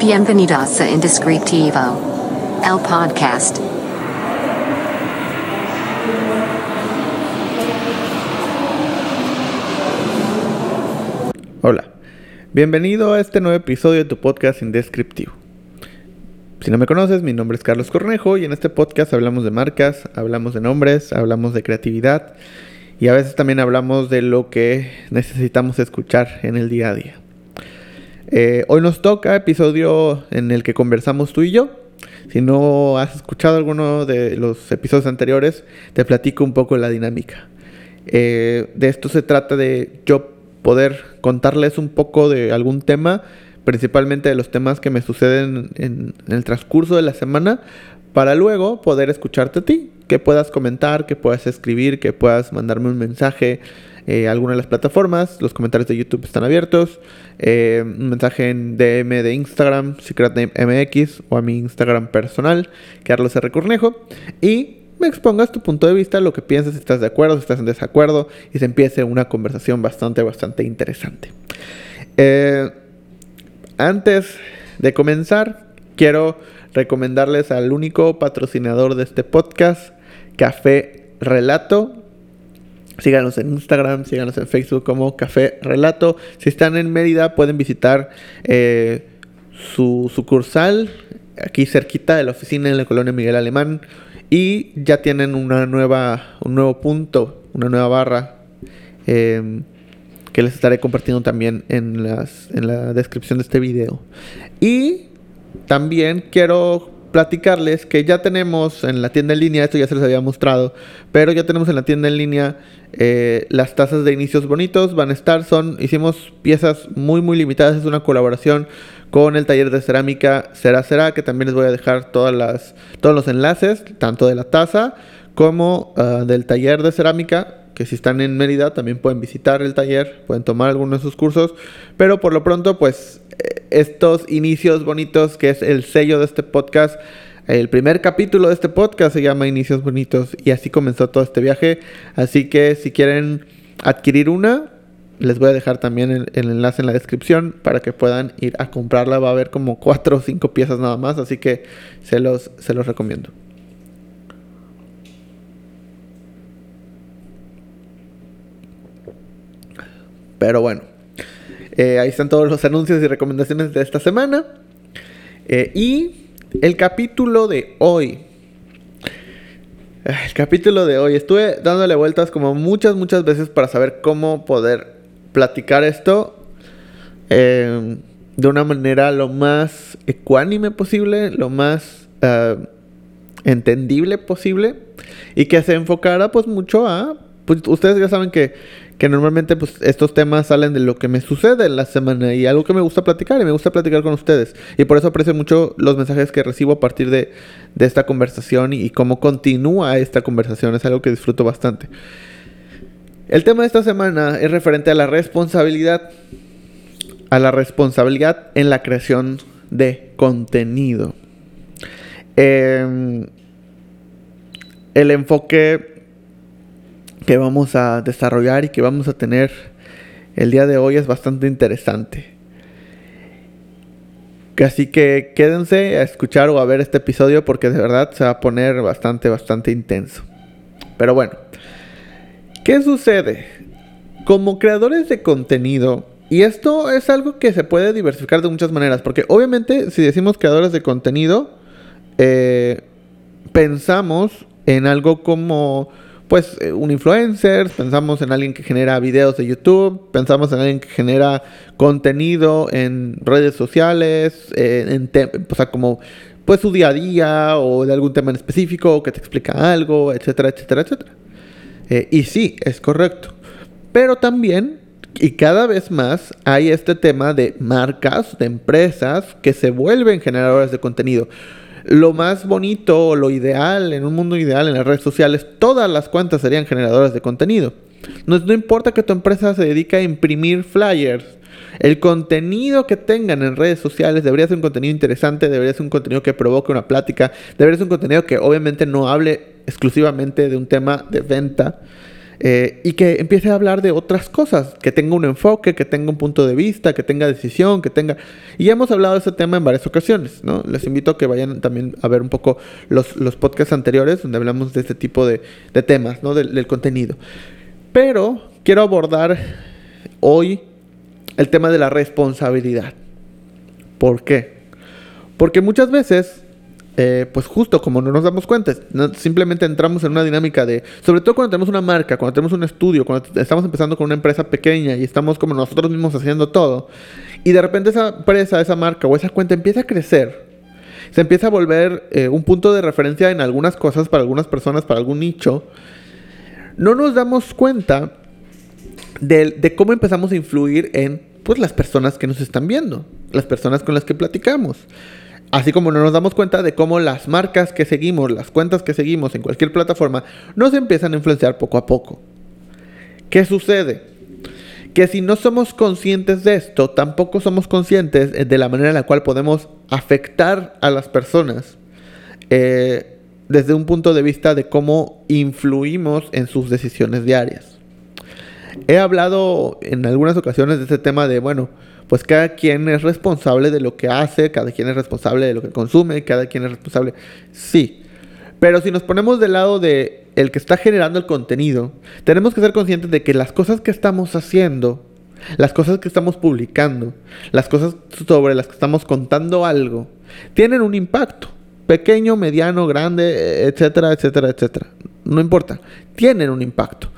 Bienvenidos a Indescriptivo, el podcast. Hola, bienvenido a este nuevo episodio de tu podcast Indescriptivo. Si no me conoces, mi nombre es Carlos Cornejo y en este podcast hablamos de marcas, hablamos de nombres, hablamos de creatividad y a veces también hablamos de lo que necesitamos escuchar en el día a día. Eh, hoy nos toca episodio en el que conversamos tú y yo. Si no has escuchado alguno de los episodios anteriores, te platico un poco la dinámica. Eh, de esto se trata de yo poder contarles un poco de algún tema, principalmente de los temas que me suceden en, el transcurso de la semana, para luego poder escucharte a ti, que puedas comentar, que puedas escribir, que puedas mandarme un mensaje eh, alguna de las plataformas. Los comentarios de YouTube están abiertos. Eh, un mensaje en DM de Instagram, SecretNameMX, o a mi Instagram personal, Carlos R. Cornejo. Y me expongas tu punto de vista, lo que piensas, si estás de acuerdo, si estás en desacuerdo, y se empiece una conversación bastante, bastante interesante. Eh, antes de comenzar, quiero recomendarles al único patrocinador de este podcast, Café Relato. Síganos en Instagram, síganos en Facebook como Café Relato. Si están en Mérida, pueden visitar eh, su sucursal aquí cerquita de la oficina en la colonia Miguel Alemán y ya tienen una nueva, un nuevo punto, una nueva barra em, que les estaré compartiendo también en, las, en la descripción de este video. Y también quiero platicarles que ya tenemos en la tienda en línea, esto ya se les había mostrado, pero ya tenemos en la tienda en línea eh, las tazas de inicios bonitos, van a estar, son, hicimos piezas muy muy limitadas, es una colaboración con el taller de cerámica Será Será, que también les voy a dejar todas las, todos los enlaces, tanto de la taza como ah, del taller de cerámica, que si están en Mérida también pueden visitar el taller, pueden tomar algunos de sus cursos, pero por lo pronto pues eh, estos inicios bonitos, que es el sello de este podcast, el primer capítulo de este podcast se llama Inicios Bonitos y así comenzó todo este viaje, así que si quieren adquirir una, les voy a dejar también el, enlace en la descripción para que puedan ir a comprarla. Va a haber como 4 o 5 piezas nada más, así que se los, se los recomiendo. Pero bueno, eh, ahí están todos los anuncios y recomendaciones de esta semana. Eh, y el capítulo de hoy. El capítulo de hoy. Estuve dándole vueltas como muchas, muchas veces para saber cómo poder platicar esto eh, de una manera lo más ecuánime posible, lo más eh, entendible posible y que se enfocara pues mucho a, pues ustedes ya saben que, que normalmente pues estos temas salen de lo que me sucede en la semana y algo que me gusta platicar y me gusta platicar con ustedes y por eso aprecio mucho los mensajes que recibo a partir de, de esta conversación y, cómo continúa esta conversación, es algo que disfruto bastante. El tema de esta semana es referente a la responsabilidad, a la responsabilidad en la creación de contenido. Em, el enfoque que vamos a desarrollar y que vamos a tener el día de hoy es bastante interesante. Así que quédense a escuchar o a ver este episodio porque de verdad se va a poner bastante, bastante intenso. Pero bueno. ¿Qué sucede? Como creadores de contenido, y esto es algo que se puede diversificar de muchas maneras, porque obviamente si decimos creadores de contenido, eh, pensamos en algo como pues eh, un influencer, pensamos en alguien que genera videos de YouTube, pensamos en alguien que genera contenido en redes sociales, eh, en o sea, como pues su día a día o de algún tema en específico que te explica algo, etcétera, etcétera, etcétera. Eh, y sí, es correcto. Pero también, y cada vez más, hay este tema de marcas, de empresas que se vuelven generadores de contenido. Lo más bonito, lo ideal, en un mundo ideal, en las redes sociales, todas las cuentas serían generadores de contenido. No, no importa que tu empresa se dedique a imprimir flyers, el contenido que tengan en redes sociales debería ser un contenido interesante, debería ser un contenido que provoque una plática, debería ser un contenido que obviamente no hable exclusivamente de un tema de venta. Eh, y que empiece a hablar de otras cosas, que tenga un enfoque, que tenga un punto de vista, que tenga decisión, que tenga... Y hemos hablado de ese tema en varias ocasiones, ¿no? Les invito a que vayan también a ver un poco los, los podcasts anteriores donde hablamos de este tipo de, de temas, ¿no? Del contenido. Pero quiero abordar hoy el tema de la responsabilidad. ¿Por qué? Porque muchas veces eh, pues justo como no nos damos cuenta, simplemente entramos en una dinámica de, sobre todo cuando tenemos una marca, cuando tenemos un estudio, cuando estamos empezando con una empresa pequeña y estamos como nosotros mismos haciendo todo, y de repente esa empresa, esa marca o esa cuenta empieza a crecer, se empieza a volver eh, un punto de referencia en algunas cosas para algunas personas, para algún nicho, no nos damos cuenta de, de cómo empezamos a influir en pues, las personas que nos están viendo, las personas con las que platicamos. Así como no nos damos cuenta de cómo las marcas que seguimos, las cuentas que seguimos en cualquier plataforma, nos empiezan a influenciar poco a poco. ¿Qué sucede? Que si no somos conscientes de esto, tampoco somos conscientes de la manera en la cual podemos afectar a las personas eh, desde un punto de vista de cómo influimos en sus decisiones diarias. He hablado en algunas ocasiones de este tema de, bueno, pues cada quien es responsable de lo que hace, cada quien es responsable de lo que consume, cada quien es responsable. Sí. Pero si nos ponemos del lado de el que está generando el contenido, tenemos que ser conscientes de que las cosas que estamos haciendo, las cosas que estamos publicando, las cosas sobre las que estamos contando algo, tienen un impacto. Pequeño, mediano, grande, etcétera, etcétera, etcétera. No importa. Tienen un impacto.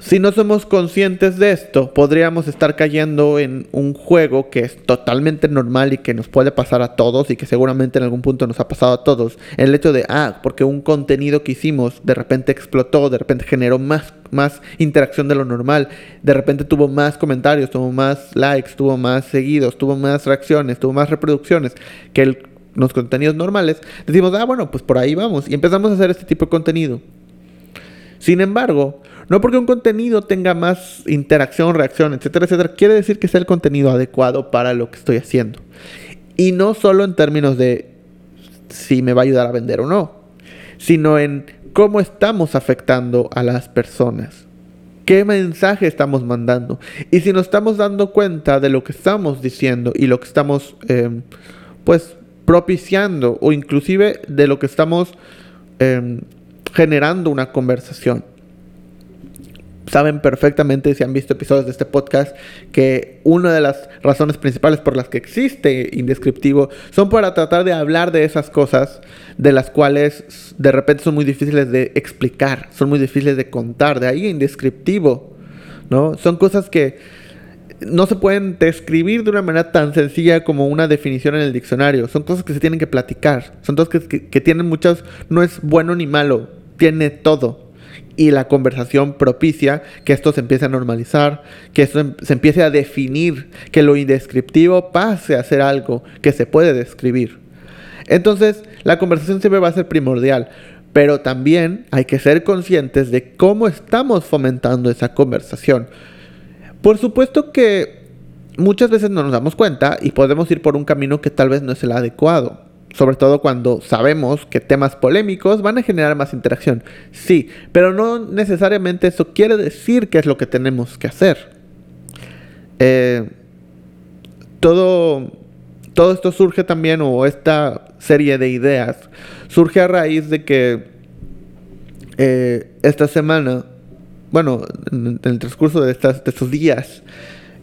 Si no somos conscientes de esto, podríamos estar cayendo en un juego que es totalmente normal y que nos puede pasar a todos y que seguramente en algún punto nos ha pasado a todos. El hecho de, ah, porque un contenido que hicimos de repente explotó, de repente generó más, más interacción de lo normal, de repente tuvo más comentarios, tuvo más likes, tuvo más seguidos, tuvo más reacciones, tuvo más reproducciones que los contenidos normales. Decimos, ah, bueno, pues por ahí vamos y empezamos a hacer este tipo de contenido. Sin embargo, no porque un contenido tenga más interacción, reacción, etcétera, etcétera, quiere decir que sea el contenido adecuado para lo que estoy haciendo. Y no solo en términos de si me va a ayudar a vender o no, sino en cómo estamos afectando a las personas. ¿Qué mensaje estamos mandando? Y si nos estamos dando cuenta de lo que estamos diciendo y lo que estamos, em, pues, propiciando o inclusive de lo que estamos em, generando una conversación saben perfectamente, si han visto episodios de este podcast, que una de las razones principales por las que existe Indescriptivo son para tratar de hablar de esas cosas de las cuales de repente son muy difíciles de explicar, son muy difíciles de contar, de ahí Indescriptivo, ¿no? Son cosas que no se pueden describir de una manera tan sencilla como una definición en el diccionario. Son cosas que se tienen que platicar. Son cosas que, que tienen muchas... No es bueno ni malo. Tiene todo y la conversación propicia que esto se empiece a normalizar, que esto em, se empiece a definir, que lo indescriptivo pase a ser algo que se puede describir. Entonces, la conversación siempre va a ser primordial, pero también hay que ser conscientes de cómo estamos fomentando esa conversación. Por supuesto que muchas veces no nos damos cuenta y podemos ir por un camino que tal vez no es el adecuado sobre todo cuando sabemos que temas polémicos van a generar más interacción. Sí, pero no necesariamente eso quiere decir que es lo que tenemos que hacer. Eh, todo, todo esto surge también, o esta serie de ideas, surge a raíz de que eh, esta semana, bueno, en, el transcurso de, estas, de estos días,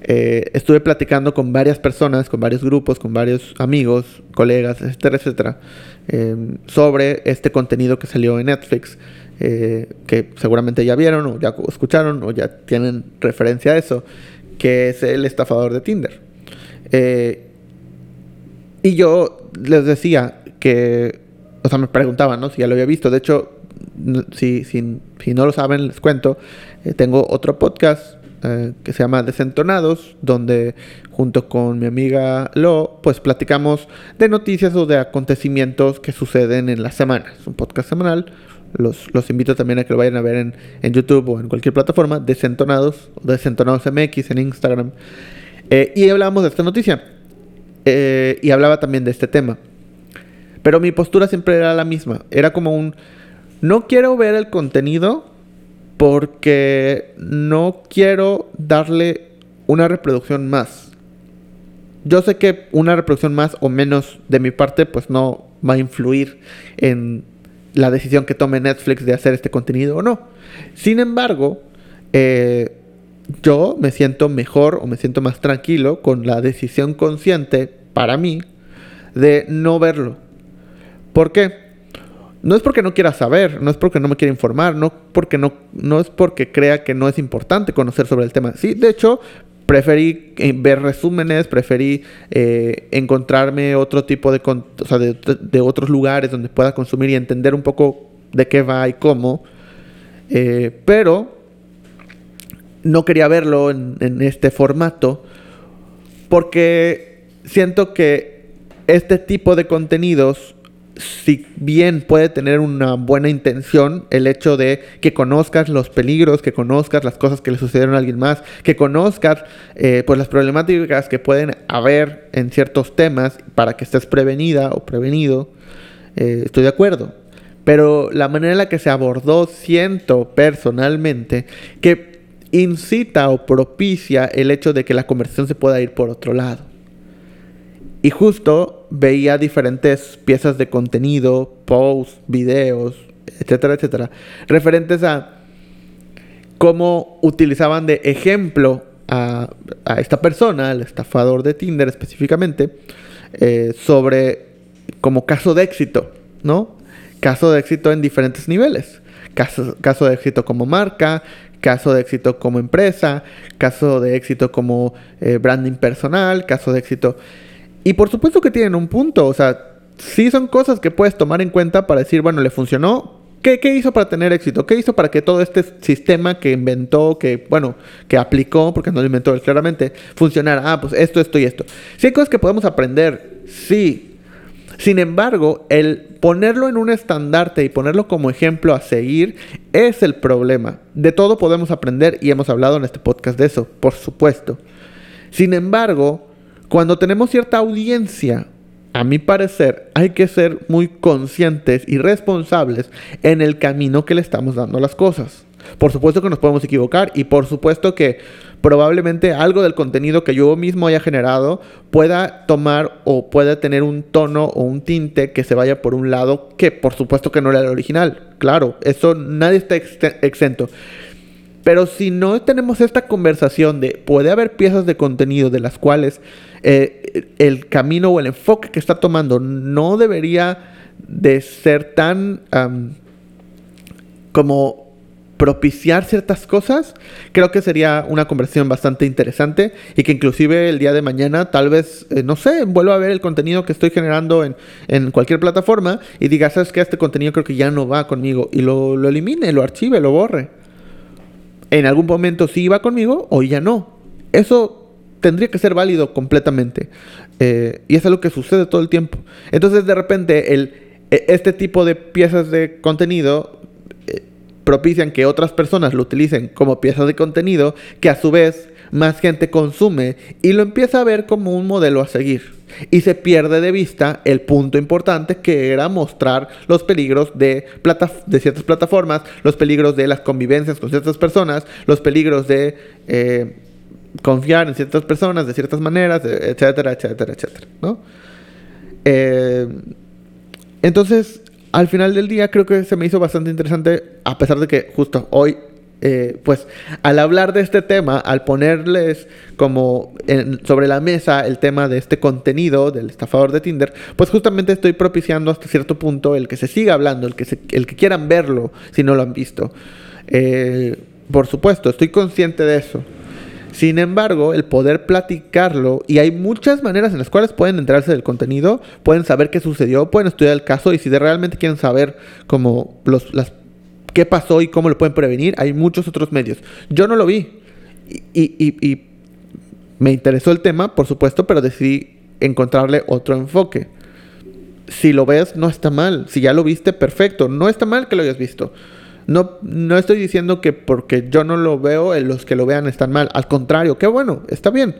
eh, estuve platicando con varias personas, con varios grupos, con varios amigos, colegas, etcétera, etcétera, em, sobre este contenido que salió en Netflix, eh, que seguramente ya vieron o ya escucharon o ya tienen referencia a eso, que es el estafador de Tinder. Eh, y yo les decía que, o sea, me preguntaban, ¿no? Si ya lo había visto. De hecho, si, si, si no lo saben, les cuento. tengo otro podcast eh, que se llama Desentonados, donde junto con mi amiga Lo, pues platicamos de noticias o de acontecimientos que suceden en la semana. Es un podcast semanal. Los, los invito también a que lo vayan a ver en, en YouTube o en cualquier plataforma. Desentonados, Desentonados MX en Instagram. Eh, y hablábamos de esta noticia. Eh, y hablaba también de este tema. Pero mi postura siempre era la misma. Era como un no quiero ver el contenido porque no quiero darle una reproducción más. Yo sé que una reproducción más o menos de mi parte pues no va a influir en la decisión que tome Netflix de hacer este contenido o no. Sin embargo, eh, yo me siento mejor o me siento más tranquilo con la decisión consciente para mí de no verlo. ¿Por qué? No es porque no quiera saber, no es porque no me quiera informar, no, porque no, no es porque crea que no es importante conocer sobre el tema. Sí, de hecho, preferí eh, ver resúmenes, preferí eh, encontrarme otro tipo de, o sea, de, otros lugares donde pueda consumir y entender un poco de qué va y cómo. Eh, pero no quería verlo en, en este formato porque siento que este tipo de contenidos si bien puede tener una buena intención, el hecho de que conozcas los peligros, que conozcas las cosas que le sucedieron a alguien más, que conozcas eh, pues las problemáticas que pueden haber en ciertos temas para que estés prevenida o prevenido, eh, estoy de acuerdo. Pero la manera en la que se abordó, siento personalmente que incita o propicia el hecho de que la conversación se pueda ir por otro lado. Y justo veía diferentes piezas de contenido, posts, videos, etcétera, etcétera, referentes a cómo utilizaban de ejemplo a, esta persona, al estafador de Tinder específicamente, eh, sobre como caso de éxito, ¿no? Caso de éxito en diferentes niveles. Caso, caso de éxito como marca, caso de éxito como empresa, caso de éxito como eh, branding personal, caso de éxito... Y por supuesto que tienen un punto, o sea, sí son cosas que puedes tomar en cuenta para decir, bueno, le funcionó. ¿Qué, hizo para tener éxito? ¿Qué hizo para que todo este sistema que inventó, que, bueno, que aplicó, porque no lo inventó él claramente, funcionara? Ah, pues esto, esto y esto. Sí hay cosas que podemos aprender, sí. Sin embargo, el ponerlo en un estandarte y ponerlo como ejemplo a seguir es el problema. De todo podemos aprender y hemos hablado en este podcast de eso, por supuesto. Sin embargo, cuando tenemos cierta audiencia, a mi parecer, hay que ser muy conscientes y responsables en el camino que le estamos dando a las cosas. Por supuesto que nos podemos equivocar y por supuesto que probablemente algo del contenido que yo mismo haya generado pueda tomar o pueda tener un tono o un tinte que se vaya por un lado que por supuesto que no era el original. Claro, eso nadie está exento. Pero si no tenemos esta conversación de puede haber piezas de contenido de las cuales eh, el camino o el enfoque que está tomando no debería de ser tan como propiciar ciertas cosas, creo que sería una conversación bastante interesante y que inclusive el día de mañana tal vez, eh, no sé, vuelva a ver el contenido que estoy generando en, en, cualquier plataforma y diga, sabes que este contenido creo que ya no va conmigo y lo, lo elimine, lo archive, lo borre. En algún momento sí iba conmigo o ya no. Eso tendría que ser válido completamente. Eh, y es algo que sucede todo el tiempo. Entonces, de repente, e, este tipo de piezas de contenido eh, propician que otras personas lo utilicen como piezas de contenido que a su vez más gente consume y lo empieza a ver como un modelo a seguir. Y se pierde de vista el punto importante que era mostrar los peligros de, de ciertas plataformas, los peligros de las convivencias con ciertas personas, los peligros de eh, confiar en ciertas personas de ciertas maneras, etcétera, etcétera, etcétera, ¿no? Eh, entonces, al final del día creo que se me hizo bastante interesante, a pesar de que justo hoy, eh, pues al hablar de este tema, al ponerles como sobre la mesa el tema de este contenido del estafador de Tinder, pues justamente estoy propiciando hasta cierto punto el que se siga hablando, el que, el que quieran verlo si no lo han visto. Eh, por supuesto, estoy consciente de eso. Sin embargo, el poder platicarlo, y hay muchas maneras en las cuales pueden enterarse del contenido, pueden saber qué sucedió, pueden estudiar el caso, y si realmente quieren saber cómo los, qué pasó y cómo lo pueden prevenir, hay muchos otros medios. Yo no lo vi. Y, me interesó el tema, por supuesto, pero decidí encontrarle otro enfoque. Si lo ves, no está mal. Si ya lo viste, perfecto. No está mal que lo hayas visto. No, no estoy diciendo que porque yo no lo veo, eh, los que lo vean están mal. Al contrario, qué bueno, está bien.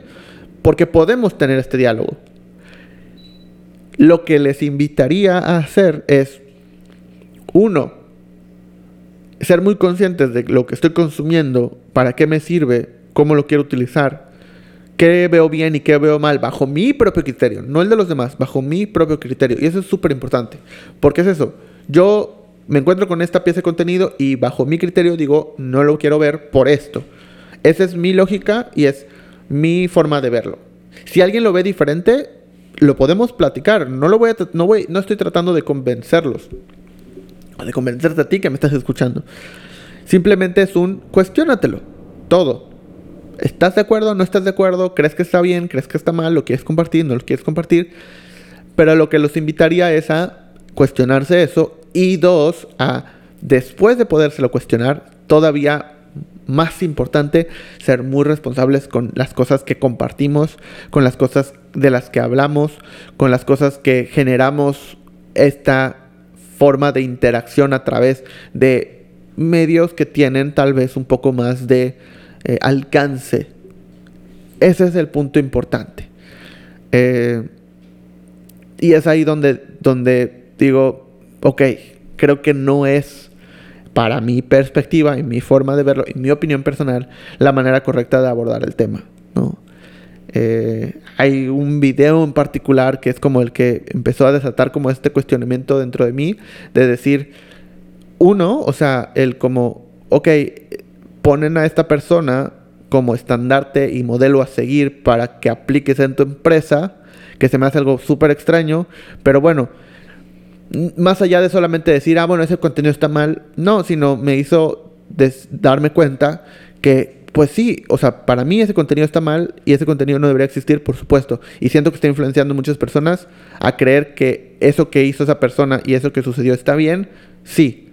Porque podemos tener este diálogo. Lo que les invitaría a hacer es, uno, ser muy conscientes de lo que estoy consumiendo, para qué me sirve, cómo lo quiero utilizar, qué veo bien y qué veo mal, bajo mi propio criterio, no el de los demás, bajo mi propio criterio. Y eso es súper importante. Porque es eso, yo me encuentro con esta pieza de contenido y bajo mi criterio digo, no lo quiero ver por esto. Esa es mi lógica y es mi forma de verlo. Si alguien lo ve diferente, lo podemos platicar. No lo voy a no voy, no estoy tratando de convencerlos. De convencerte a ti que me estás escuchando. Simplemente es un cuestiónatelo. Todo. ¿Estás de acuerdo? ¿No estás de acuerdo? ¿Crees que está bien? ¿Crees que está mal? ¿Lo quieres compartir? ¿No lo quieres compartir? Pero lo que los invitaría es a cuestionarse eso. Y dos, a después de podérselo cuestionar, todavía más importante, ser muy responsables con las cosas que compartimos, con las cosas de las que hablamos, con las cosas que generamos esta forma de interacción a través de medios que tienen tal vez un poco más de eh, alcance. Ese es el punto importante. Eh, y es ahí donde, donde digo, ok, creo que no es para mi perspectiva y mi forma de verlo y mi opinión personal, la manera correcta de abordar el tema. ¿no? Eh, hay un video en particular que es como el que empezó a desatar como este cuestionamiento dentro de mí, de decir, uno, o sea, el como, ok, ponen a esta persona como estandarte y modelo a seguir para que apliques en tu empresa, que se me hace algo súper extraño, pero bueno, más allá de solamente decir, ah, bueno, ese contenido está mal, no, sino me hizo darme cuenta que, pues sí, o sea, para mí ese contenido está mal y ese contenido no debería existir, por supuesto. Y siento que está influenciando a muchas personas a creer que eso que hizo esa persona y eso que sucedió está bien, sí.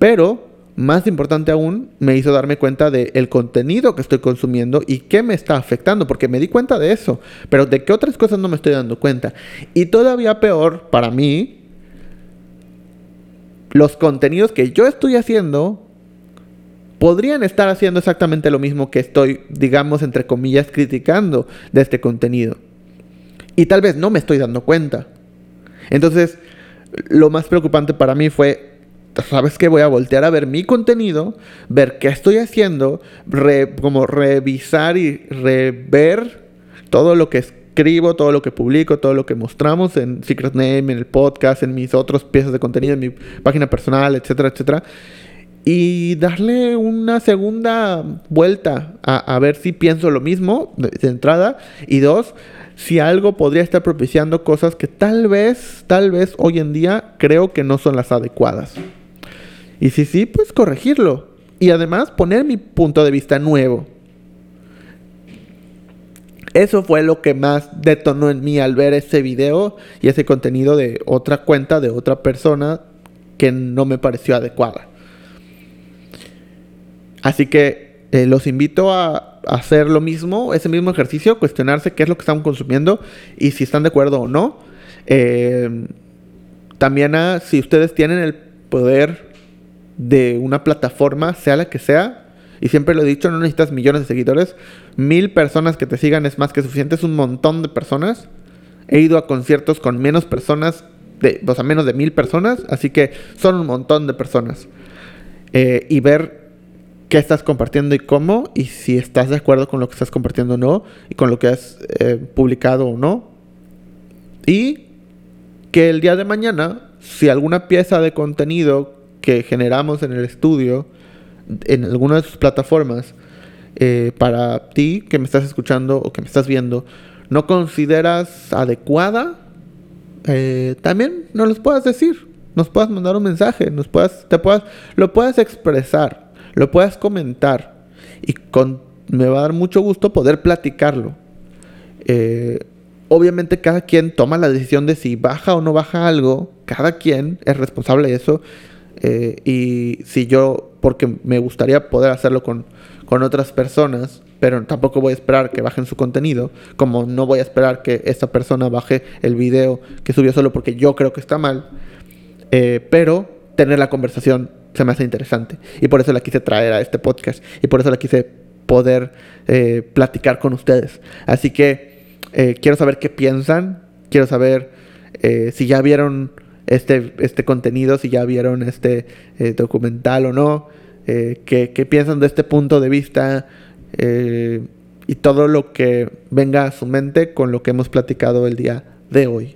Pero más importante aún, me hizo darme cuenta del contenido que estoy consumiendo y qué me está afectando, porque me di cuenta de eso, pero de qué otras cosas no me estoy dando cuenta. Y todavía peor para mí, los contenidos que yo estoy haciendo podrían estar haciendo exactamente lo mismo que estoy, digamos, entre comillas, criticando de este contenido. Y tal vez no me estoy dando cuenta. Entonces, lo más preocupante para mí fue ¿sabes qué? Voy a voltear a ver mi contenido, ver qué estoy haciendo, como revisar y rever todo lo que escribo, todo lo que publico, todo lo que mostramos en Secret Name, en el podcast, en mis otras piezas de contenido, en mi página personal, etcétera, etcétera. Y darle una segunda vuelta a, ver si pienso lo mismo de entrada. Y dos, si algo podría estar propiciando cosas que tal vez, tal vez hoy en día creo que no son las adecuadas. Y si sí, pues corregirlo. Y además poner mi punto de vista nuevo. Eso fue lo que más detonó en mí al ver ese video y ese contenido de otra cuenta de otra persona que no me pareció adecuada. Así que eh, los invito a hacer lo mismo, ese mismo ejercicio, cuestionarse qué es lo que están consumiendo y si están de acuerdo o no. Eh, también si ustedes tienen el poder de una plataforma, sea la que sea, y siempre lo he dicho, no necesitas millones de seguidores, mil personas que te sigan es más que suficiente, es un montón de personas. He ido a conciertos con menos personas, de, o sea, menos de mil personas, así que son un montón de personas. Eh, y ver qué estás compartiendo y cómo, y si estás de acuerdo con lo que estás compartiendo o no, y con lo que has eh, publicado o no. Y que el día de mañana, si alguna pieza de contenido que generamos en el estudio, en alguna de sus plataformas, eh, para ti que me estás escuchando o que me estás viendo, no consideras adecuada, eh, también nos los puedas decir, nos puedas mandar un mensaje, nos puedas, te puedas, lo puedas expresar, lo puedas comentar y con, me va a dar mucho gusto poder platicarlo. Eh, obviamente cada quien toma la decisión de si baja o no baja algo, cada quien es responsable de eso eh, y si yo, porque me gustaría poder hacerlo con, con otras personas, pero tampoco voy a esperar que bajen su contenido, como no voy a esperar que esta persona baje el video que subió solo porque yo creo que está mal, eh, pero tener la conversación se me hace interesante. Y por eso la quise traer a este podcast. Y por eso la quise poder eh, platicar con ustedes. Así que quiero saber qué piensan, quiero saber si ya vieron este, este contenido, si ya vieron este eh, documental o no, eh, qué, piensan de este punto de vista. Eh, y todo lo que venga a su mente con lo que hemos platicado el día de hoy.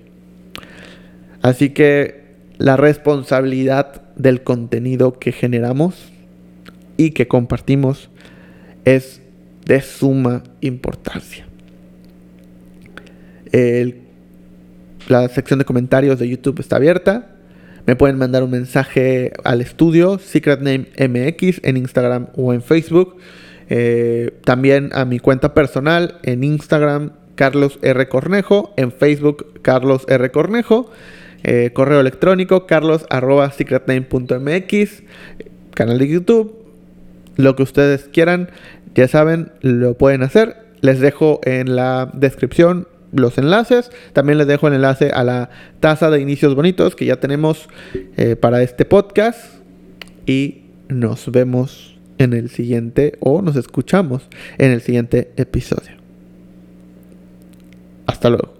Así que la responsabilidad del contenido que generamos y que compartimos es de suma importancia. la sección de comentarios de YouTube está abierta. Me pueden mandar un mensaje al estudio Secret Name MX en Instagram o en Facebook. Eh, también a mi cuenta personal en Instagram Carlos R. Cornejo, en Facebook Carlos R. Cornejo, eh, correo electrónico carlos arroba secretname.mx, canal de YouTube, lo que ustedes quieran, ya saben, lo pueden hacer. Les dejo en la descripción los enlaces. También les dejo el enlace a la taza de inicios bonitos que ya tenemos eh, para este podcast. Y nos vemos en el siguiente o nos escuchamos en el siguiente episodio. Hasta luego.